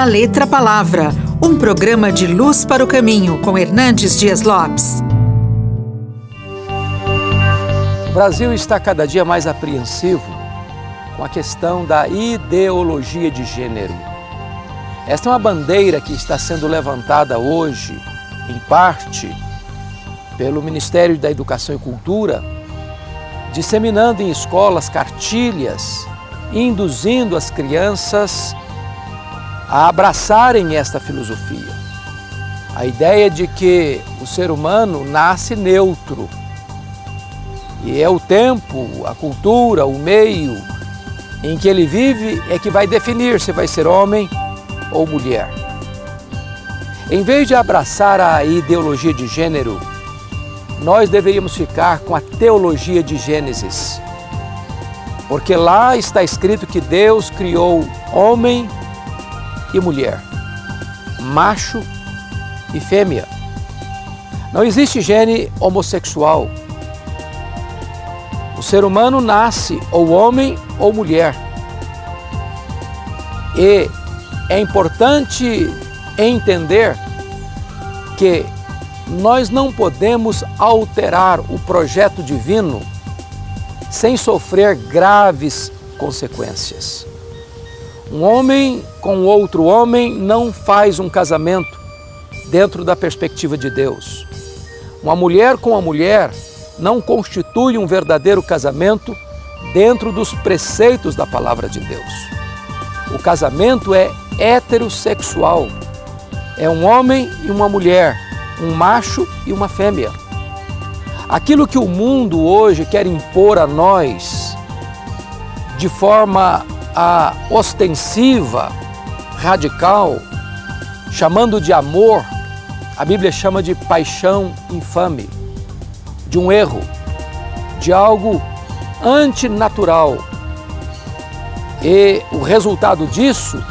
da Letra Palavra, um programa de luz para o caminho com Hernandes Dias Lopes. O Brasil está cada dia mais apreensivo com a questão da ideologia de gênero. Esta é uma bandeira que está sendo levantada hoje, em parte, pelo Ministério da Educação e Cultura, disseminando em escolas cartilhas, induzindo as crianças a abraçarem esta filosofia. A ideia de que o ser humano nasce neutro e é o tempo, a cultura, o meio em que ele vive é que vai definir se vai ser homem ou mulher. Em vez de abraçar a ideologia de gênero, nós deveríamos ficar com a teologia de Gênesis. Porque lá está escrito que Deus criou homem e mulher, macho e fêmea. Não existe gene homossexual. O ser humano nasce ou homem ou mulher. E é importante entender que nós não podemos alterar o projeto divino sem sofrer graves consequências. Um homem com outro homem não faz um casamento dentro da perspectiva de Deus. Uma mulher com uma mulher não constitui um verdadeiro casamento dentro dos preceitos da palavra de Deus. O casamento é heterossexual. É um homem e uma mulher, um macho e uma fêmea. Aquilo que o mundo hoje quer impor a nós de forma a ostensiva, radical, chamando de amor, a Bíblia chama de paixão infame, de um erro, de algo antinatural. E o resultado disso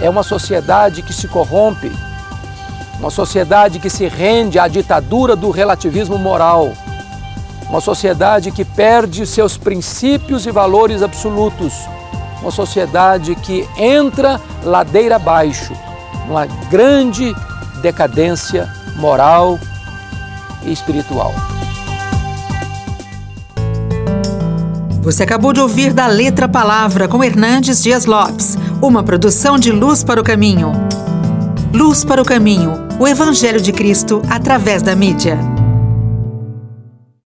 é uma sociedade que se corrompe, uma sociedade que se rende à ditadura do relativismo moral, uma sociedade que perde seus princípios e valores absolutos uma sociedade que entra ladeira abaixo, numa grande decadência moral e espiritual. Você acabou de ouvir da Letra Palavra com Hernandes Dias Lopes, uma produção de Luz para o Caminho. Luz para o Caminho, o Evangelho de Cristo através da mídia.